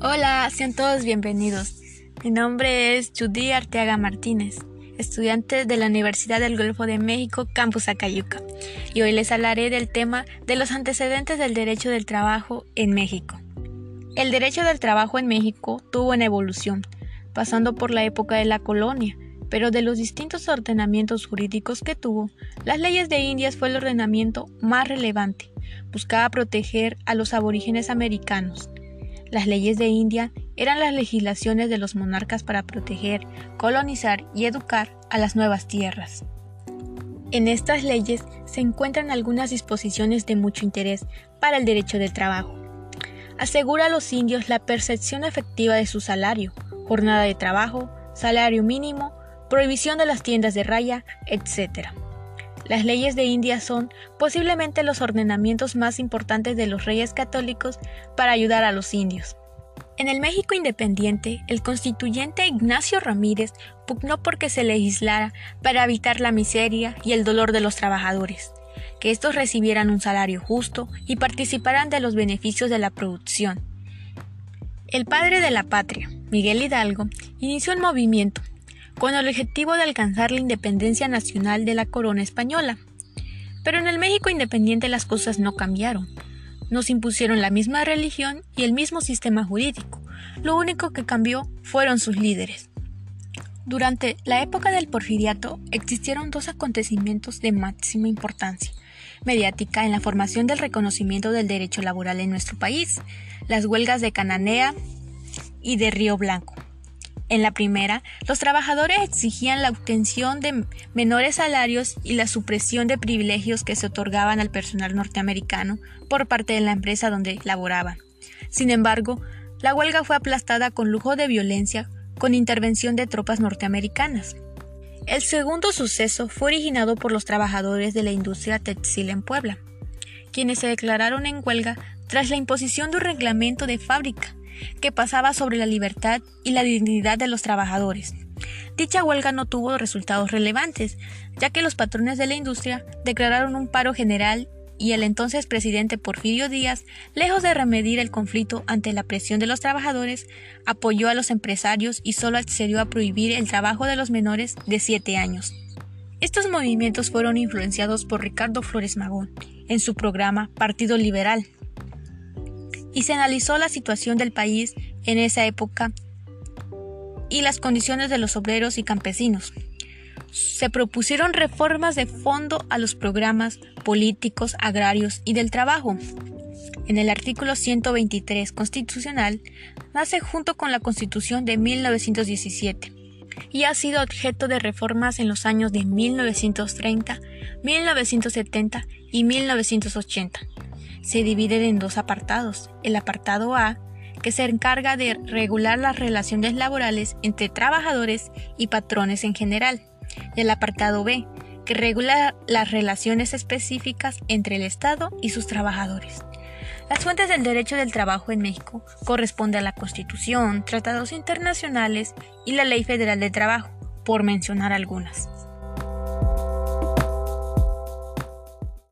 Hola, sean todos bienvenidos. Mi nombre es Judy Arteaga Martínez, estudiante de la Universidad del Golfo de México, Campus Acayuca, y hoy les hablaré del tema de los antecedentes del derecho del trabajo en México. El derecho del trabajo en México tuvo una evolución, pasando por la época de la colonia, pero de los distintos ordenamientos jurídicos que tuvo, las leyes de Indias fue el ordenamiento más relevante. Buscaba proteger a los aborígenes americanos, las leyes de India eran las legislaciones de los monarcas para proteger, colonizar y educar a las nuevas tierras. En estas leyes se encuentran algunas disposiciones de mucho interés para el derecho del trabajo. Asegura a los indios la percepción efectiva de su salario, jornada de trabajo, salario mínimo, prohibición de las tiendas de raya, etc. Las leyes de India son posiblemente los ordenamientos más importantes de los reyes católicos para ayudar a los indios. En el México independiente, el constituyente Ignacio Ramírez pugnó porque se legislara para evitar la miseria y el dolor de los trabajadores, que estos recibieran un salario justo y participaran de los beneficios de la producción. El padre de la patria, Miguel Hidalgo, inició un movimiento con el objetivo de alcanzar la independencia nacional de la corona española. Pero en el México independiente las cosas no cambiaron. Nos impusieron la misma religión y el mismo sistema jurídico. Lo único que cambió fueron sus líderes. Durante la época del porfiriato existieron dos acontecimientos de máxima importancia mediática en la formación del reconocimiento del derecho laboral en nuestro país, las huelgas de Cananea y de Río Blanco. En la primera, los trabajadores exigían la obtención de menores salarios y la supresión de privilegios que se otorgaban al personal norteamericano por parte de la empresa donde laboraban. Sin embargo, la huelga fue aplastada con lujo de violencia con intervención de tropas norteamericanas. El segundo suceso fue originado por los trabajadores de la industria textil en Puebla, quienes se declararon en huelga tras la imposición de un reglamento de fábrica que pasaba sobre la libertad y la dignidad de los trabajadores. Dicha huelga no tuvo resultados relevantes, ya que los patrones de la industria declararon un paro general y el entonces presidente Porfirio Díaz, lejos de remediar el conflicto ante la presión de los trabajadores, apoyó a los empresarios y solo accedió a prohibir el trabajo de los menores de 7 años. Estos movimientos fueron influenciados por Ricardo Flores Magón en su programa Partido Liberal, y se analizó la situación del país en esa época y las condiciones de los obreros y campesinos. Se propusieron reformas de fondo a los programas políticos, agrarios y del trabajo. En el artículo 123 constitucional nace junto con la Constitución de 1917 y ha sido objeto de reformas en los años de 1930, 1970 y 1980 se divide en dos apartados. El apartado A, que se encarga de regular las relaciones laborales entre trabajadores y patrones en general, y el apartado B, que regula las relaciones específicas entre el Estado y sus trabajadores. Las fuentes del derecho del trabajo en México corresponden a la Constitución, tratados internacionales y la Ley Federal del Trabajo, por mencionar algunas.